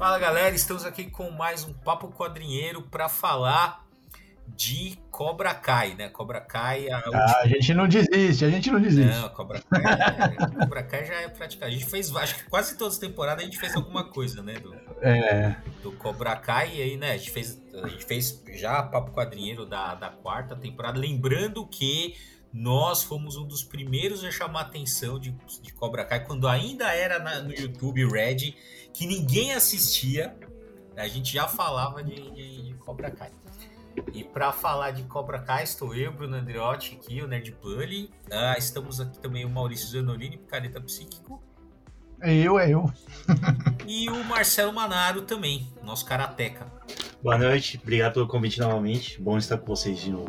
Fala galera, estamos aqui com mais um Papo Quadrinheiro para falar de Cobra Kai, né? Cobra Kai. A, ah, a gente não desiste, a gente não desiste. Não, Cobra Kai, é, Cobra Kai já é praticamente. A gente fez, acho que quase todas as temporadas a gente fez alguma coisa, né? Do, é. Do Cobra Kai, e aí, né? A gente fez, a gente fez já Papo Quadrinheiro da, da quarta temporada. Lembrando que nós fomos um dos primeiros a chamar a atenção de, de Cobra Kai quando ainda era na, no YouTube Red, que ninguém assistia. A gente já falava de, de, de Cobra Kai. E para falar de Cobra Kai, estou eu, Bruno Andriotti, aqui, o Nerd Bully. Ah, estamos aqui também o Maurício Zanolini, Picareta Psíquico. É eu, é eu. e o Marcelo Manaro também, nosso karateca. Boa noite, obrigado pelo convite novamente. Bom estar com vocês de novo.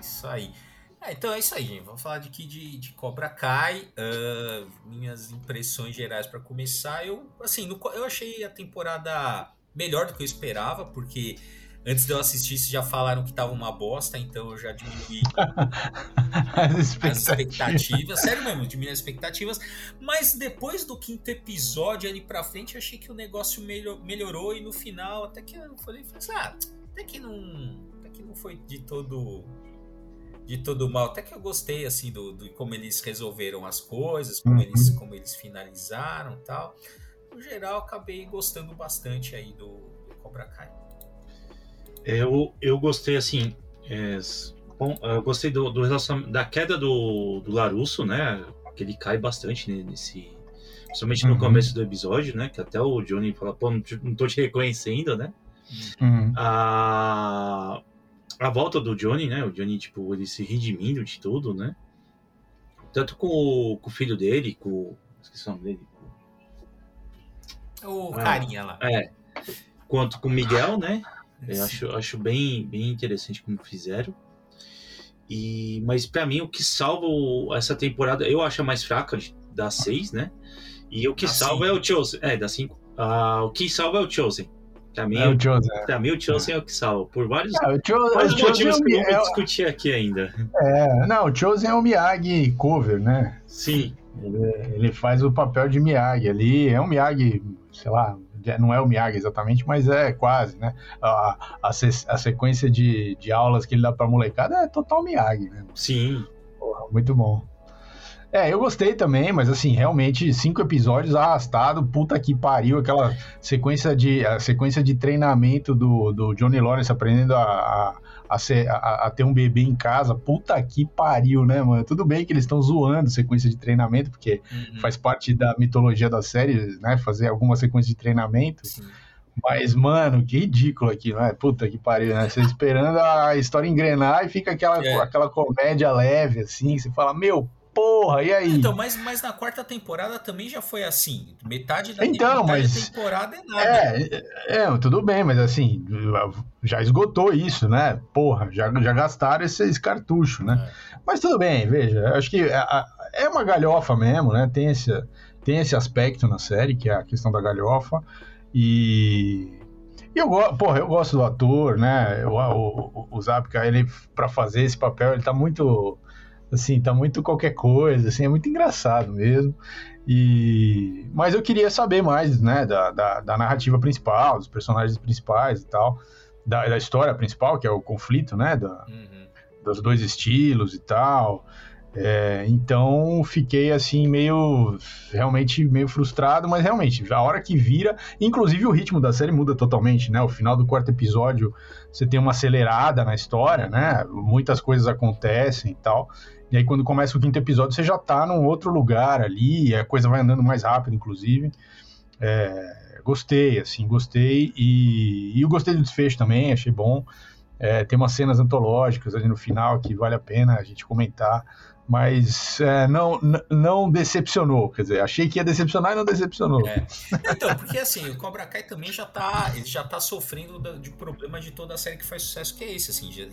Isso aí. É, então é isso aí, gente. Vamos falar de aqui de, de Cobra Kai. Uh, minhas impressões gerais para começar. Eu, assim, no, eu achei a temporada melhor do que eu esperava, porque antes de eu assistir já falaram que tava uma bosta, então eu já diminui as, expectativas. as expectativas. Sério mesmo, diminui as expectativas. Mas depois do quinto episódio ali pra frente, achei que o negócio melhor, melhorou e no final, até que eu falei, falei ah, até que não. Até que não foi de todo. De todo mal, até que eu gostei assim do, do como eles resolveram as coisas, como, uhum. eles, como eles finalizaram tal no geral, acabei gostando bastante aí do, do Cobra Kai. Eu, eu gostei, assim, é, bom, eu gostei do, do da queda do, do Larusso, né? Que ele cai bastante nesse. Principalmente no uhum. começo do episódio, né? Que até o Johnny fala, pô, não, te, não tô te reconhecendo, né? Uhum. A, a volta do Johnny, né? O Johnny, tipo, ele se redimindo de tudo, né? Tanto com o, com o filho dele, com. Esqueci o nome dele. O ah, carinha lá. É. Quanto com o Miguel, né? Eu acho, acho bem, bem interessante como fizeram. E, mas para mim o que salva essa temporada, eu acho a mais fraca da seis, né? E o que da salva cinco. é o Chosen. É, da 5. Ah, o que salva é o Chosen. Pra mim, é o Chosen. É. Pra mim, o Chosen é. é o que salva. Por vários, é, o Chosen, vários o motivos é que eu vou é discutir aqui ainda. É, não, o Chosen é o Miyagi cover, né? Sim. Ele, ele faz o papel de Miyagi ali. É um Miyagi sei lá, não é o Miyagi exatamente, mas é quase, né? A, a, a sequência de, de aulas que ele dá pra molecada é total Miyagi, né? Sim. Porra, muito bom. É, eu gostei também, mas assim, realmente, cinco episódios arrastado, puta que pariu, aquela sequência de, a sequência de treinamento do, do Johnny Lawrence aprendendo a, a a, ser, a, a, ter um bebê em casa, puta que pariu, né, mano? Tudo bem que eles estão zoando sequência de treinamento, porque uhum. faz parte da mitologia da série, né? Fazer alguma sequência de treinamento. Sim. Mas, mano, que ridículo aqui, né? Puta que pariu, né? Você esperando a história engrenar e fica aquela, é. aquela comédia leve, assim, você fala, meu, porra, e aí? Então, mas, mas na quarta temporada também já foi assim. Metade da, então, metade mas, da temporada é nada. É, é, tudo bem, mas assim, já esgotou isso, né? Porra, já, já gastaram esses cartuchos, né? É. Mas tudo bem, veja, acho que é uma galhofa mesmo, né? Tem esse, tem esse aspecto na série, que é a questão da galhofa. E e eu, porra, eu gosto do ator, né? O, o, o Zapka, ele, para fazer esse papel, ele tá muito assim, tá muito qualquer coisa, assim, é muito engraçado mesmo. E mas eu queria saber mais, né, da, da, da narrativa principal, dos personagens principais e tal, da, da, história principal, que é o conflito, né, da, uhum. dos dois estilos e tal. É, então fiquei assim meio realmente meio frustrado, mas realmente a hora que vira, inclusive o ritmo da série muda totalmente, né? O final do quarto episódio você tem uma acelerada na história, né? Muitas coisas acontecem e tal. E aí, quando começa o quinto episódio, você já tá num outro lugar ali, a coisa vai andando mais rápido, inclusive. É, gostei, assim, gostei. E, e eu gostei do desfecho também, achei bom. É, tem umas cenas antológicas ali no final que vale a pena a gente comentar. Mas é, não, não decepcionou. Quer dizer, achei que ia decepcionar e não decepcionou. É. Então, porque assim, o Cobra Kai também já tá, ele já tá sofrendo de problema de toda a série que faz sucesso, que é esse. Assim, já,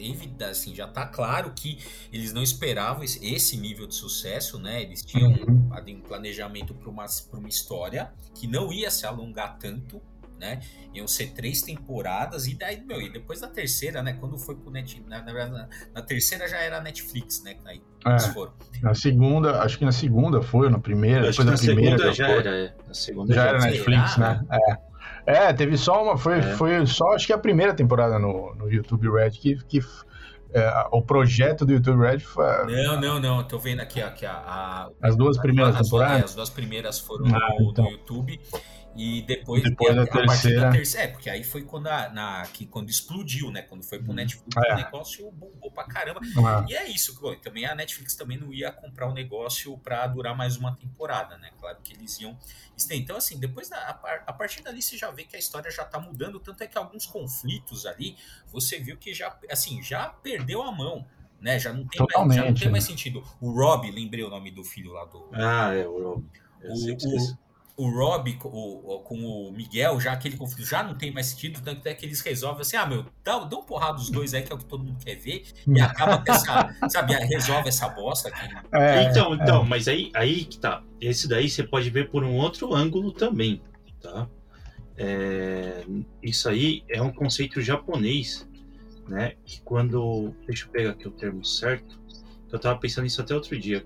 assim, já tá claro que eles não esperavam esse, nível de sucesso, né? Eles tinham uhum. um planejamento para uma, uma história que não ia se alongar tanto né? Iam ser três temporadas, e daí, meu, e depois da terceira, né? Quando foi pro Net, na, na, na terceira já era Netflix, né? Aí é, foram. Na segunda, acho que na segunda foi, ou na primeira, depois da primeira. Segunda já, já era, é. Na segunda já, já era Netflix, né? É. É, teve só uma, foi, é. foi só acho que a primeira temporada no, no YouTube Red que, que é, o projeto do YouTube Red foi. Não, não, não. Tô vendo aqui, ó, que a, a, as duas primeiras as, temporadas. As, duas primeiras foram ah, no, então. no YouTube e depois, depois a, da terceira... da terceira. É, porque aí foi quando, a, na, que, quando explodiu, né? Quando foi pro uhum. Netflix, ah, é. o negócio bombou pra caramba. Ah. E é isso, também a Netflix também não ia comprar o um negócio para durar mais uma temporada, né? Claro que eles iam. Então, assim, depois da, a, partir dali você já vê que a história já tá mudando, tanto é que alguns conflitos ali, você viu que já, assim, já perdeu a mão. Né, já não tem, mais, já não tem mais sentido. O Rob, lembrei o nome do filho lá do. Ah, é, o Rob. O, o, o Rob com o, com o Miguel, já aquele conflito já não tem mais sentido, tanto é que eles resolvem assim, ah, meu, dá, dá um porrada dos dois aí, que é o que todo mundo quer ver, e acaba essa, sabe, resolve essa bosta aqui. É, então, é. então, mas aí, aí que tá, esse daí você pode ver por um outro ângulo também, tá? É, isso aí é um conceito japonês, né, que quando, deixa eu pegar aqui o termo certo, eu tava pensando nisso até outro dia,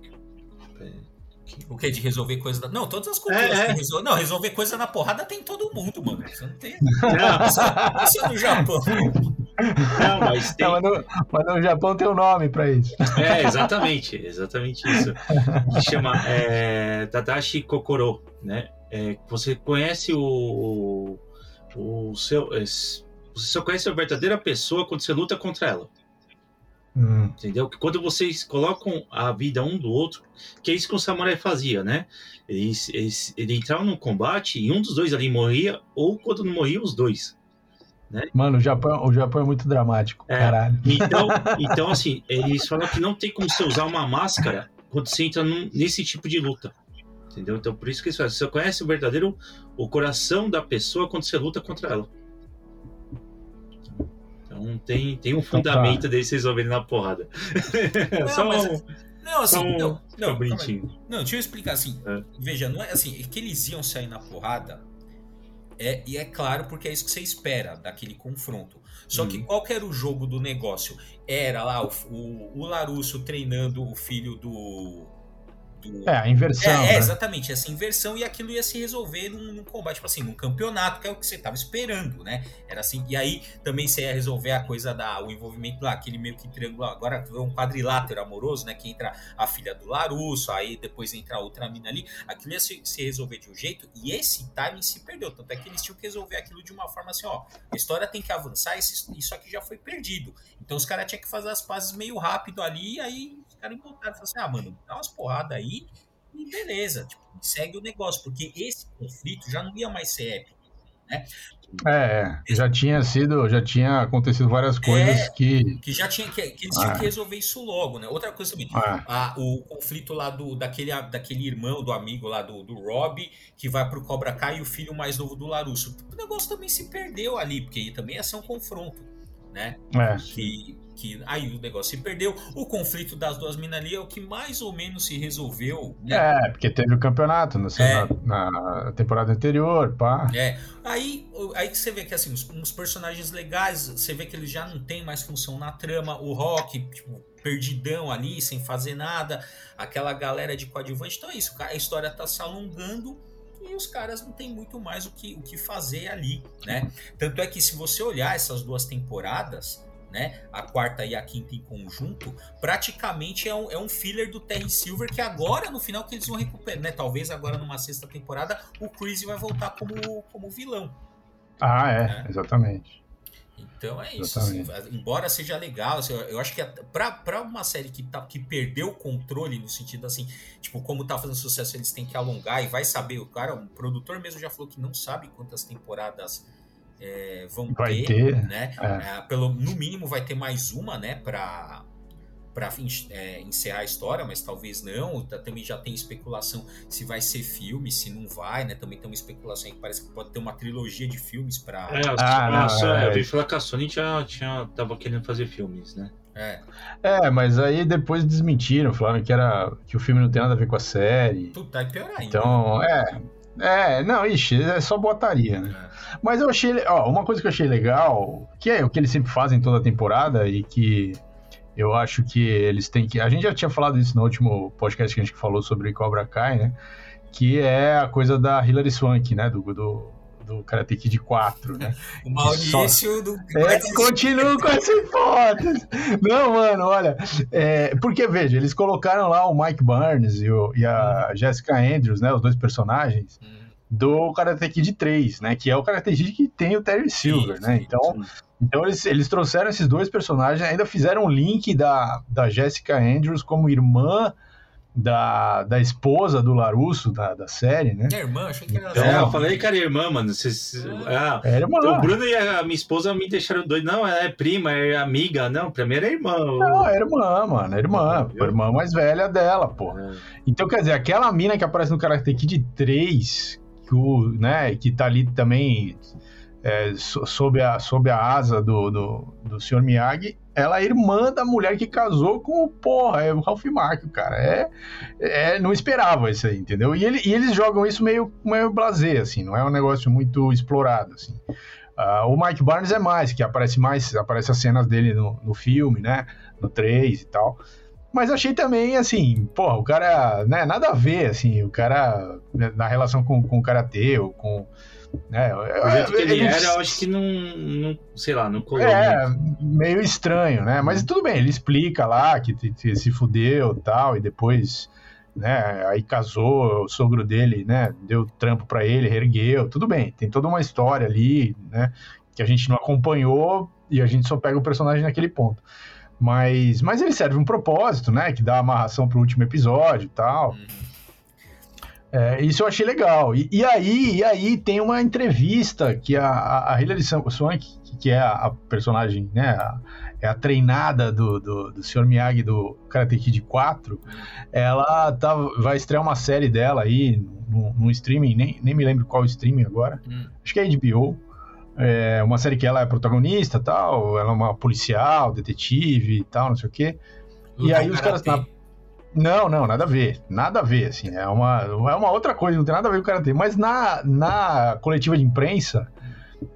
o que? De resolver coisa da... Não, todas as culturas é, é. Resol... Não, resolver coisa na porrada tem todo mundo, mano. Você não tem. Não. Isso, é no Japão. Não, mas, tem... Não, mas, no, mas, no, Japão tem um nome pra isso. É, exatamente. Exatamente isso. Que chama é, Tadashi Kokoro, né? É, você conhece o, o seu. É, você só conhece a verdadeira pessoa quando você luta contra ela. Hum. Entendeu? Que quando vocês colocam a vida um do outro, que é isso que o samurai fazia, né? Eles, eles, ele entrava num combate e um dos dois ali morria, ou quando não morria, os dois. Né? Mano, o Japão, o Japão é muito dramático, é, caralho. Então, então, assim, eles falam que não tem como você usar uma máscara quando você entra num, nesse tipo de luta. Entendeu? Então, por isso que eles falam, você conhece o verdadeiro, o coração da pessoa quando você luta contra ela. Então tem, tem um então tá. fundamento então, deles resolverem na porrada. Não, Só mas, um, não, assim, um, não, não, bonitinho. Não, deixa eu explicar assim. É. Veja, não é assim, é que eles iam sair na porrada. É, e é claro, porque é isso que você espera daquele confronto. Só que uhum. qual que era o jogo do negócio? Era lá o, o, o Larusso treinando o filho do, do... É, a inversão. É, é, exatamente, essa inversão e aquilo ia se resolver num, num, combate, tipo assim, num campeonato, que é o que você tava esperando, né? Era assim, e aí também você ia resolver a coisa da, o envolvimento lá, aquele meio que triângulo, agora é um quadrilátero amoroso, né? Que entra a filha do Larusso, aí depois entra outra mina ali, aquilo ia se, se resolver de um jeito, e esse timing se perdeu, tanto é que eles tinham que resolver aquilo de uma forma assim, ó, a história tem que avançar, isso aqui já foi perdido. Então os caras tinham que fazer as pazes meio rápido ali, e aí caras botaram e falaram assim: ah, mano, dá umas porradas aí e beleza, tipo, segue o negócio, porque esse conflito já não ia mais ser épico. Né? É, já tinha sido, já tinha acontecido várias coisas é, que. Que já tinha que, que eles tinham que resolver isso logo, né? Outra coisa também, é. a, o conflito lá do, daquele, daquele irmão, do amigo lá do, do Rob, que vai pro Cobra Kai e o filho mais novo do Larusso. O negócio também se perdeu ali, porque também ia ser um confronto né? É. Que, que aí o negócio se perdeu. O conflito das duas minas ali é o que mais ou menos se resolveu. Né? É, porque teve o campeonato no, é. na, na, temporada anterior, pá. É. Aí, aí que você vê que assim, uns, uns, personagens legais, você vê que eles já não tem mais função na trama. O Rock, tipo, perdidão ali, sem fazer nada. Aquela galera de coadjuvante. Então é isso, a história tá se alongando e os caras não tem muito mais o que, o que fazer ali, né? Tanto é que se você olhar essas duas temporadas, né? A quarta e a quinta em conjunto, praticamente é um, é um filler do Terry Silver que agora, no final, que eles vão recuperar, né? Talvez agora numa sexta temporada, o Chris vai voltar como, como vilão. Ah, é, né? exatamente. Então é isso. Assim, embora seja legal, assim, eu acho que para uma série que, tá, que perdeu o controle, no sentido assim, tipo, como tá fazendo sucesso, eles têm que alongar e vai saber. O cara, o produtor mesmo já falou que não sabe quantas temporadas é, vão vai ter, ter, né? É. É, pelo, no mínimo vai ter mais uma, né? Pra, para é, encerrar a história, mas talvez não. Também já tem especulação se vai ser filme, se não vai, né? Também tem uma especulação que parece que pode ter uma trilogia de filmes para. É, ah, não, é, eu vi falar que a Sony tinha, tinha, tava querendo fazer filmes, né? É. é, mas aí depois desmentiram, falaram que era que o filme não tem nada a ver com a série. Puta, é pior ainda. Então, é. É, não, ixi, é só botaria, né? É. Mas eu achei, ó, uma coisa que eu achei legal, que é o que eles sempre fazem toda a temporada e que eu acho que eles têm que. A gente já tinha falado isso no último podcast que a gente falou sobre Cobra Kai, né? Que é a coisa da Hilary Swank, né? Do, do, do Karate Kid 4, né? O Maurício só... do. É, continuo com essa hipótese. Não, mano, olha. É, porque, veja, eles colocaram lá o Mike Barnes e, o, e a hum. Jessica Andrews, né? Os dois personagens. Hum. Do Karate Kid 3, né? Que é o Karate Kid que tem o Terry Silver, sim, né? Sim, então, sim. então eles, eles trouxeram esses dois personagens, ainda fizeram um link da, da Jessica Andrews como irmã da, da esposa do Larusso, da, da série, né? É irmã, achei que era. Então, é, eu falei que era irmã, mano. Cês, ah, é irmã. O Bruno e a minha esposa me deixaram doido. Não, é prima, é amiga. Não, pra mim era irmã. Não, é irmã, mano. É irmã. A irmã mais velha dela, pô. É. Então, quer dizer, aquela mina que aparece no Karate Kid 3, que, o, né, que tá ali também é, sob, a, sob a asa do, do, do Sr. Miyagi, ela é irmã da mulher que casou com o porra, é o Ralph Macchio, cara. É, é, não esperava isso aí, entendeu? E, ele, e eles jogam isso meio, meio blazer, assim, não é um negócio muito explorado, assim. Uh, o Mike Barnes é mais, que aparece mais, aparece as cenas dele no, no filme, né? No 3 e tal. Mas achei também, assim, porra, o cara, né, nada a ver, assim, o cara, né, na relação com, com o Karatê, ou com né? O jeito que ele, ele era, eu acho que não, não sei lá, não colou. É, muito. meio estranho, né? Mas tudo bem, ele explica lá que, que se fudeu tal, e depois, né, aí casou, o sogro dele, né, deu trampo para ele, ergueu, tudo bem, tem toda uma história ali, né, que a gente não acompanhou e a gente só pega o personagem naquele ponto. Mas, mas ele serve um propósito, né, que dá amarração pro último episódio e tal. Uhum. É, isso eu achei legal. E, e, aí, e aí tem uma entrevista que a, a, Hilary Swank, que é a, a personagem, né, a, é a treinada do, do, do Sr. Miyagi do Karate Kid 4, ela tá, vai estrear uma série dela aí no, no streaming, nem, nem me lembro qual streaming agora, hum. acho que é HBO. É uma série que ela é protagonista tal, ela é uma policial, detetive e tal, não sei o quê. e aí os caras... Não, não, nada a ver. Nada a ver, assim. É uma, é uma outra coisa, não tem nada a ver com o karatê. Mas na, na coletiva de imprensa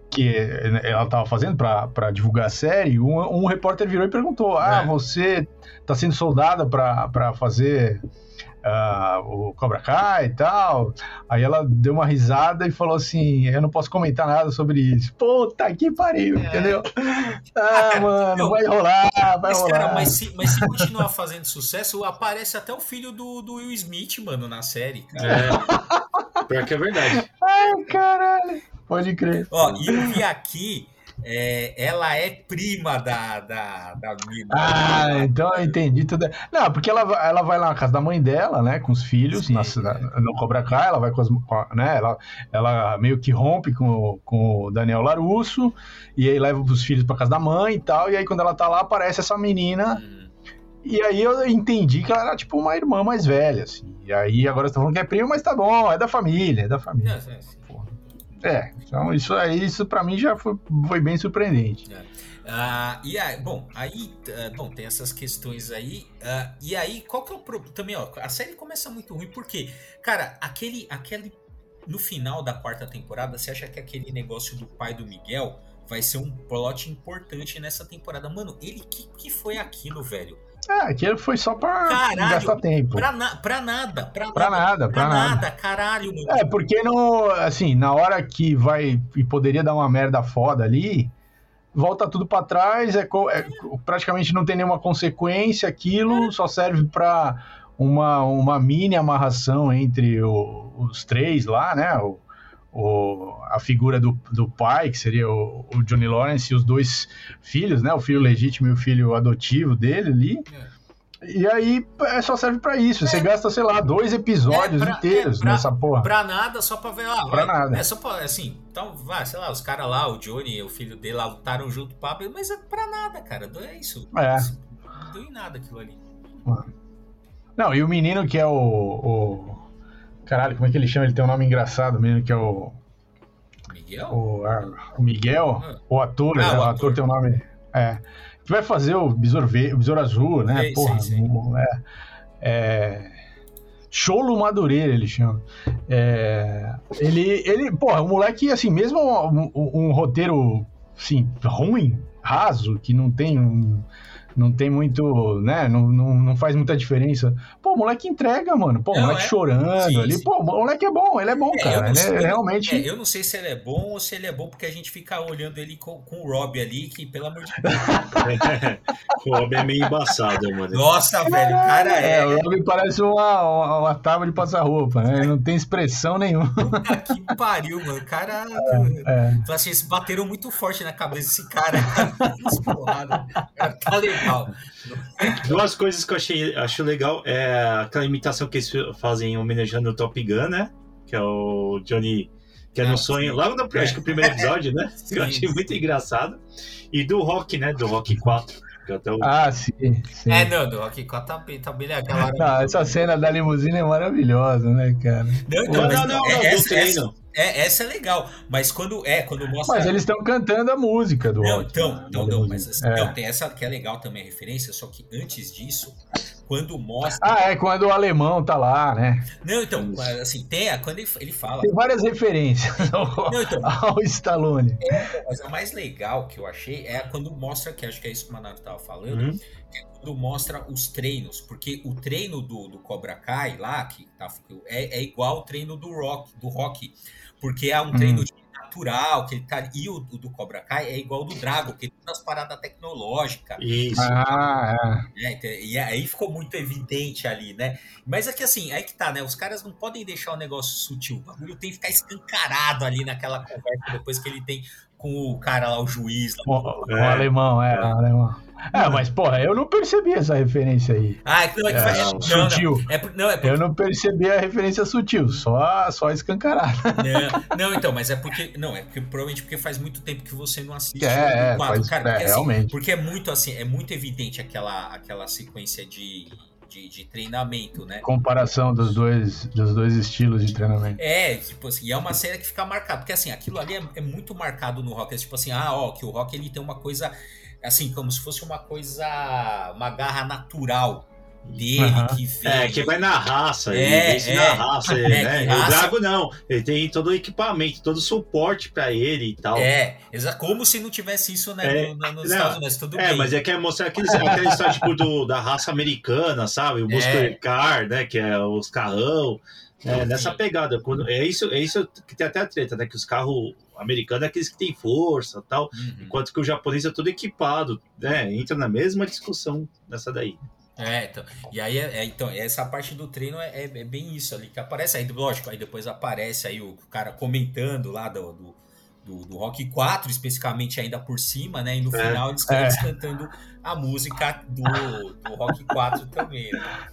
que ela estava fazendo para divulgar a série, um, um, repórter virou e perguntou: Ah, é. você está sendo soldada para fazer uh, o Cobra Kai e tal. Aí ela deu uma risada e falou assim: Eu não posso comentar nada sobre isso. Puta que pariu, é. entendeu? Ah, ah mano, eu, vai rolar, vai mas, rolar. Cara, mas, se, mas se continuar fazendo sucesso, aparece até o filho do, do Will Smith, mano, na série. Cara. É. Pior que é verdade. Ai, caralho. Pode crer. Ó, e eu vi aqui é, ela é prima da, da, da mina. Ah, então eu entendi tudo. Não, porque ela, ela vai lá na casa da mãe dela, né, com os filhos, na, é. no Cobra Kai, ela vai com as. Né, ela, ela meio que rompe com, com o Daniel Larusso, e aí leva os filhos pra casa da mãe e tal, e aí quando ela tá lá, aparece essa menina. Hum. E aí eu entendi que ela era tipo uma irmã mais velha, assim. E aí agora você tá falando que é prima, mas tá bom, é da família, é da família. É, é, é, então isso aí, isso para mim já foi, foi bem surpreendente. É. Uh, e aí, bom, aí, uh, bom, tem essas questões aí. Uh, e aí, qual que é o problema? Também, ó, a série começa muito ruim, porque, cara, aquele, aquele. No final da quarta temporada, você acha que aquele negócio do pai do Miguel vai ser um plot importante nessa temporada? Mano, ele que, que foi aquilo, velho? É, aquilo foi só pra caralho, gastar tempo. Pra, na, pra nada, pra, pra nada, nada. Pra, nada, nada, caralho. É, porque no, assim, na hora que vai e poderia dar uma merda foda ali, volta tudo para trás, é, é, praticamente não tem nenhuma consequência, aquilo só serve para uma, uma mini amarração entre o, os três lá, né? O, o, a figura do, do pai, que seria o, o, Johnny Lawrence, e os dois filhos, né? O filho legítimo e o filho adotivo dele ali. É. E aí é, só serve para isso. É. Você gasta, sei lá, dois episódios é, pra, inteiros é, pra, nessa porra. Pra nada, só pra ver lá. Pra vai, nada. É só pra, assim, então, vai, sei lá, os caras lá, o Johnny e o filho dele lá lutaram junto, papo, mas é pra nada, cara. É isso. É. não deu em nada aquilo ali. Não, e o menino que é o, o. Caralho, como é que ele chama? Ele tem um nome engraçado, o menino que é o. Miguel? O, a- o Miguel, Ah. o ator, Ah, né? o o ator. ator tem um nome. É. Que vai fazer o Besouro, Ve- o Besouro Azul, né? Sei, Porra, sei, sei. é. é... Cholo Madureira, ele chama. É, ele, ele, porra, um moleque, assim, mesmo um, um- um roteiro, assim, ruim, raso, que não tem um- não tem muito, né, não, não, não faz muita diferença. Pô, o moleque entrega, mano. Pô, o moleque é. chorando Sim, ali. sim. Pô, o moleque é bom, ele é bom, É, cara. não Ele sei- é não- realmente... É, eu não sei se ele é bom ou se ele é bom porque a gente fica olhando ele com, com o Rob ali, que pelo amor de Deus. o homem é meio embaçado, mano. Nossa, velho, o cara é. É, o Robin parece uma, uma, uma tábua de passar roupa, né? Ele não tem expressão nenhuma. Puta que pariu, mano. O cara. É. Fala assim, eles bateram muito forte na cabeça desse cara. cara. Porrada. Cara, Tá legal. Duas coisas que eu achei acho legal é aquela imitação que eles fazem homenageando o Top Gun, né? Que é o Johnny. Que é no sonho, sim. logo no acho que o primeiro episódio, né? Eu achei muito engraçado. E do Rock, né? Do Rock 4. Que até o... Ah, sim, sim. É, não, do Rock 4 tá, bem- tá bem aquela. Não, essa cena da limusine é maravilhosa, né, cara? Não, Não, mas não, não, é- não, essa, essa- é, essa é legal. Mas quando é, quando mostra. Mas eles estão cantando a música do Não, rock. então, né, não, não, mas assim, É. não, tem essa que é legal também a referência, só que antes disso, quando mostra. Ah, é quando o alemão tá lá, né? Não, então, assim, tem a, quando ele, ele fala. Tem várias referências ao, Não, então, ao Stallone. mas a mais legal que eu achei é quando mostra, que acho que é isso que o Manato tava falando, Uhum. é quando mostra os treinos, porque o treino do, do Cobra Kai lá, que tá, é, é igual o treino do Rock, do Rock, porque é um treino de natural, que ele tá, e o, o do Cobra Kai é igual ao do Drago, que tem umas paradas tecnológicas, Isso. Ah, é. né? Então, E aí ficou muito evidente ali, né? Mas aqui assim, aí que tá, né? Os caras não podem deixar o negócio sutil. O bagulho tem que ficar escancarado ali naquela conversa depois que ele tem com o cara lá, o juiz. Lá. O, o É. alemão, é, o alemão. É, mas, porra, eu não percebi essa referência aí. Ah, não, é que É, faz- não, não, sutil. é, por- não, é por- Eu não percebi a referência sutil, só, só escancarada. Não, não, então, mas é porque. Não, é porque provavelmente porque faz muito tempo que você não assiste É, o é, quadro, faz- cara. é, Porque, assim, realmente. porque é muito assim, é muito evidente aquela, aquela sequência de, de, de treinamento, né? Comparação dos dois, dos dois estilos de treinamento. É, tipo assim, e é uma cena que fica marcada, porque assim, aquilo ali é, é muito marcado no rock, é tipo assim, ah, ó, que o rock ele tem uma coisa, assim, como se fosse uma coisa, uma garra natural dele Aham. que vem. É, que vai na raça, É, ele vence é. na raça, É, né? E O raça- Drago não, ele tem todo o equipamento, todo o suporte pra ele e tal. É, como se não tivesse isso né, É, no- no- nos não, Estados Unidos, tudo É, bem. mas é que é mostrar aqueles, aquela história tipo do, da raça americana, sabe? O É. Car, né? Que é os carrão. É, nessa pegada. Quando, é, isso, é isso que tem até a treta, né? Que os carros americanos é aqueles que têm força tal. Uhum. Enquanto que o japonês é todo equipado, né? Entra na mesma discussão nessa daí. É, então. E aí, é, é, então, essa parte do treino é, é- é bem isso ali que aparece. Aí, lógico, aí depois aparece aí o cara comentando lá do, do, do, do Rock 4, especificamente ainda por cima, né? E no É. final eles, É. eles cantando a música do, do Rock 4 também, né?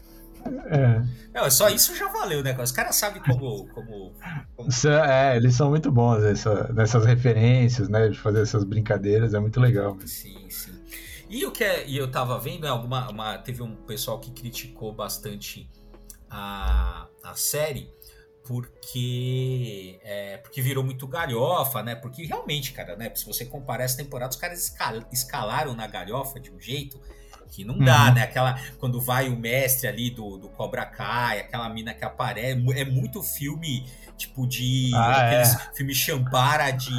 É. Não, só isso já valeu, né? Os caras sabem como. como, como... Isso é, eles são muito bons nessa, nessas referências, né? De fazer essas brincadeiras, é muito legal. Sim, sim. E o que é, e eu tava vendo, é alguma, uma, teve um pessoal que criticou bastante a, a série porque é, porque virou muito galhofa, né? Porque realmente, cara, né? Se você comparar essa temporada, os caras escal- escalaram na galhofa de um jeito que não dá, Uhum. né? Aquela quando vai o mestre ali do, do Cobra Kai, aquela mina que aparece, é muito filme tipo de Ah, aqueles filme champara de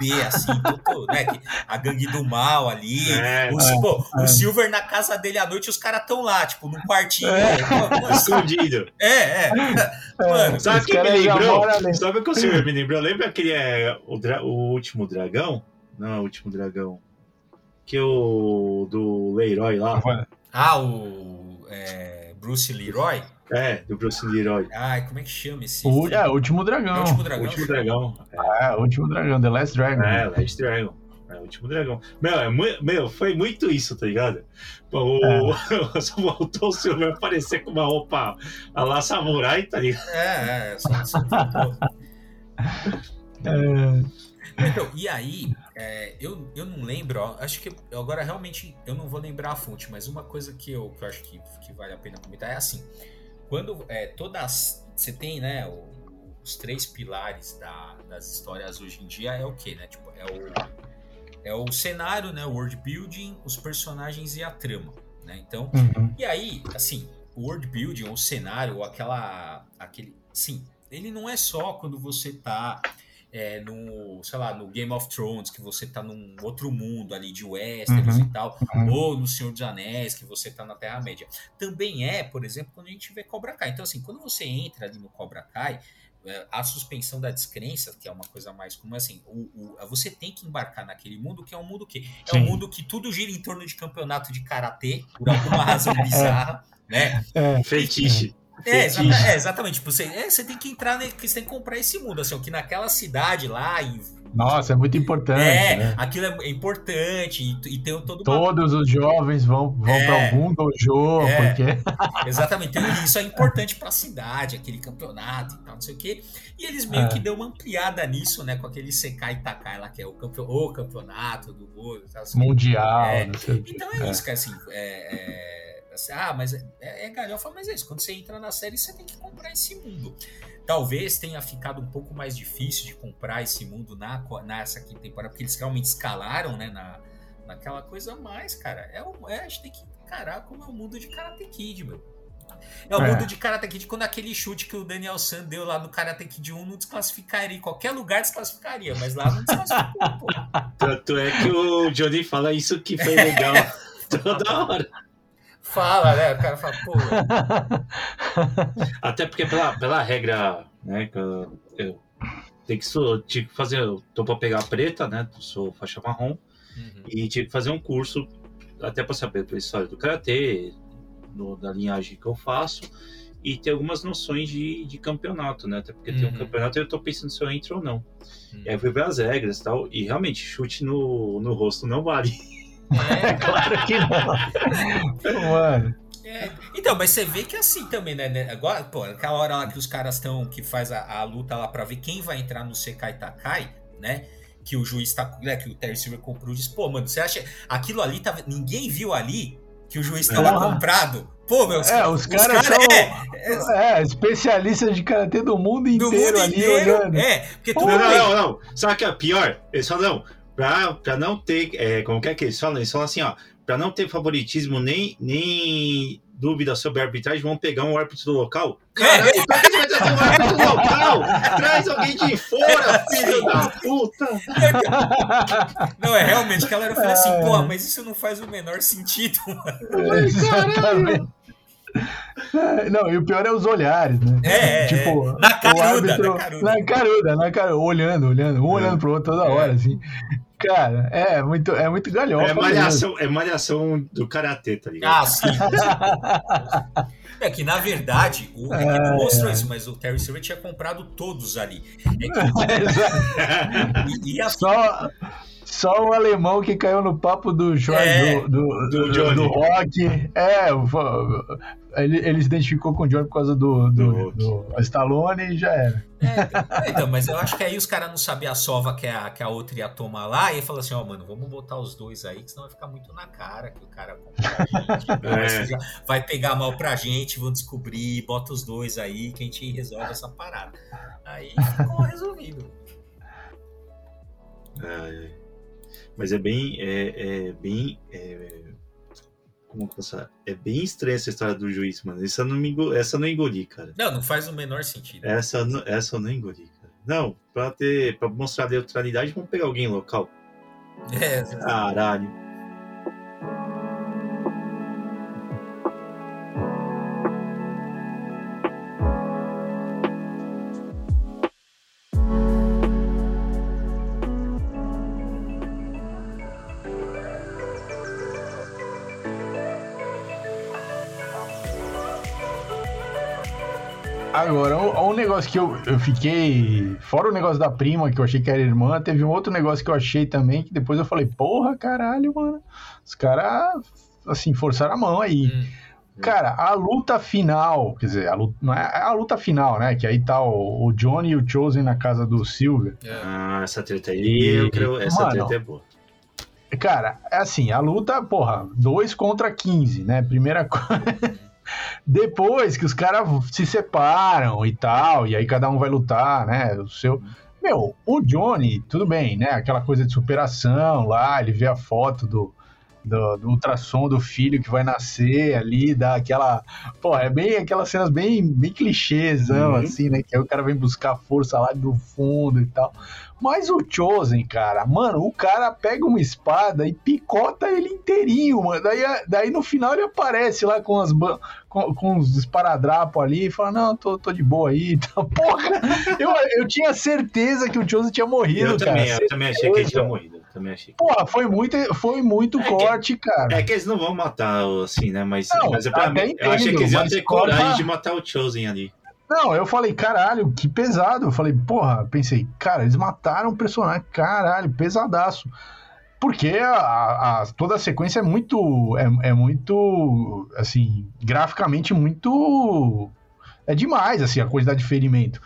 B assim, tudo, né? A gangue do mal ali, É, o, Sil- pô, é. o Silver na casa dele à noite, os caras tão lá, tipo, num quartinho. É. Pô, pô, Escondido. É, é. Mano, Sabe o que me lembrou? Sabe o que o Silver me lembrou? Lembra aquele é, o, dra- o último dragão? Não é o último dragão. Que o do Leroy lá. Ah, o é, Bruce Leroy. É, do Bruce Leroy. Ai, como é que chama esse? O, é, o Último É o Dragão. último O dragão. último dragão. É, o Último Dragão, The Last Dragon. É, Last Dragon. É o último dragão. Meu, é mu- meu, foi muito isso, tá ligado? O, É. Só voltou o Silver aparecer com uma roupa a lá samurai, tá ligado? É, é. Só, só faltou. É, Então, e aí, É, eu, eu não lembro, ó, acho que agora realmente eu não vou lembrar a fonte, mas uma coisa que eu, que eu acho que, que vale a pena comentar é assim: quando é, todas. Você tem, né, o, os três pilares da, das histórias hoje em dia é o que, né? Tipo, é o, é o cenário, né? O world building, os personagens e a trama, né? Então, uhum. e aí, assim, o world building, o cenário, ou aquela. aquele. Sim, ele não é só quando você tá é, no, sei lá, no Game of Thrones, que você tá num outro mundo ali de Westeros uhum, e tal, uhum. ou no Senhor dos Anéis, que você tá na Terra-média. Também é, por exemplo, quando a gente vê Cobra Kai. Então, assim, quando você entra ali no Cobra Kai, é, a suspensão da descrença, que é uma coisa mais como assim, o, o, você tem que embarcar naquele mundo que é um mundo que é Sim. um mundo que tudo gira em torno de campeonato de karatê, por alguma razão bizarra, né? É, feitiço. É, exata, é, exatamente. Tipo, você, é, você tem que entrar, né, você tem que comprar esse mundo, assim, que naquela cidade lá, em nossa, é muito importante. É, né? aquilo é importante e, e tem todo Todos os jovens vão, vão é, para algum dojo, é, porque... Exatamente, então, isso é importante para a cidade, aquele campeonato e tal, não sei o quê. E eles meio é. que deu uma ampliada nisso, né, com aquele Sekai Takai lá, que é o, campe... o campeonato do mundo. Assim. Mundial, é. Então é, isso, cara, assim, é, é Assim, ah, mas é, é, é galhofa, mas é isso. Quando você entra na série, você tem que comprar esse mundo. Talvez tenha ficado um pouco mais difícil de comprar esse mundo na, nessa quinta temporada, porque eles realmente escalaram, né, na, naquela coisa mais, cara. É, é, a gente tem que encarar como é o mundo de Karate Kid, meu. É o é. mundo de Karate Kid quando aquele chute que o Daniel San deu lá no Karate Kid 1 não desclassificaria. Em qualquer lugar desclassificaria, mas lá não desclassificou, pô. Tanto é que o Johnny fala isso que foi legal toda hora fala, né? O cara fala, pô. Até porque pela, pela regra, né, que eu, eu tenho que sou, tive que fazer, eu tô para pegar a preta, né? Sou faixa marrom uhum. e tive que fazer um curso até para saber a história do karatê, da linhagem que eu faço e ter algumas noções de, de campeonato, né? Até porque uhum. tem um uhum. campeonato e eu tô pensando se eu entro ou não. Uhum. E aí eu fui ver as regras e tal, e realmente chute no, no rosto não vale. É, claro que não. Mano. É. Então, mas você vê que é assim também, né? né? Agora, pô, aquela hora lá que os caras estão, que faz a, a, luta lá pra ver quem vai entrar no Sekai Takai, né? Que o juiz tá, né, que o Terry Silver comprou, diz, pô, mano, você acha, aquilo ali, tava, ninguém viu ali que o juiz tava é. comprado? Pô, meu, é, os, os caras cara, são é, é, especialistas de karatê do mundo inteiro do mundo ali inteiro, olhando. É, porque tu não, não, não, não. Sabe o que é pior? Eles falam, não, pra, pra não ter, é, como que é que eles falam? Eles falam assim, ó, pra não ter favoritismo nem, nem dúvida sobre a arbitragem, vão pegar um árbitro do local. Caralho, é. pra que vai trazer um árbitro do local? Traz alguém de fora, filho da puta! Não, é realmente, a galera fala assim, pô, mas isso não faz o menor sentido, mano. Mas, caralho! Não, e o pior é os olhares, né? É, é tipo, é. na caruda, árbitro, na caruda. Na caruda, na caruda, olhando, olhando, um é. olhando pro outro toda hora, é. assim. Cara, é muito, é muito galhofa. É malhação, é malhação do karatê, tá ligado? Ah, sim. É que, na verdade, o é, não mostrou é. isso, mas o Terry Silver tinha comprado todos ali. É que... e, e a... Só, só o alemão que caiu no papo do Jorge, é, do, do, do, do, rock. É, ele, ele se identificou com o John por causa do, do, do, do Stallone e já era. É, então, mas eu acho que aí os caras não sabiam a sova que a, que a outra ia tomar lá e falou assim: ó, oh, mano, vamos botar os dois aí, que senão vai ficar muito na cara que o cara a gente. é. Vai pegar mal pra gente, vão descobrir, bota os dois aí que a gente resolve essa parada. Aí ficou resolvido. É, mas é bem. É, é bem. É como passar. É bem estranha essa história do juiz, mano. Essa não, me essa não engoli, cara. Não, não faz o menor sentido. Essa, essa eu não engoli, cara. Não, pra, ter, pra mostrar neutralidade, vamos pegar alguém local. É, Caralho. Agora, um, um, negócio que eu, eu fiquei. Fora o negócio da prima, que eu achei que era irmã, teve um outro negócio que eu achei também, que depois eu falei, porra, caralho, mano. Os caras, assim, forçaram a mão aí. Hum. Cara, a luta final, quer dizer, a luta, não é, é a luta final, né? Que aí tá o, o Johnny e o Chosen na casa do Silver. É. Ah, essa treta aí, eu creio, essa mano, treta é boa. Cara, é assim, a luta, porra, 2 contra 15, né? Primeira coisa. Depois que os caras se separam e tal, e aí cada um vai lutar, né? O seu. Meu, o Johnny, tudo bem, né? Aquela coisa de superação lá, ele vê a foto do, do, do, ultrassom do filho que vai nascer ali, dá aquela. Pô, é bem aquelas cenas bem, bem clichês, uhum. assim, né? Que aí o cara vem buscar força lá do fundo e tal. Mas o Chosen, cara, mano, o cara pega uma espada e picota ele inteirinho, mano. Daí, daí no final ele aparece lá com as com, com os esparadrapos ali e fala: Não, tô, tô de boa aí. Porra, eu, eu tinha certeza que o Chosen tinha morrido, eu cara. Também, eu também achei que ele tinha morrido também achei. Porra, foi muito, foi muito é corte, que, cara. É que eles não vão matar, assim, né? Mas, não, mas é pra mim, entendo, eu achei que eles iam ter coragem de matar o Chosen ali. Não, eu falei, caralho, que pesado. Eu falei, porra, pensei, cara, eles mataram o personagem, caralho, pesadaço. Porque a, a, toda a sequência é muito. É, é muito. Assim, graficamente muito. É demais, assim, a quantidade de ferimento.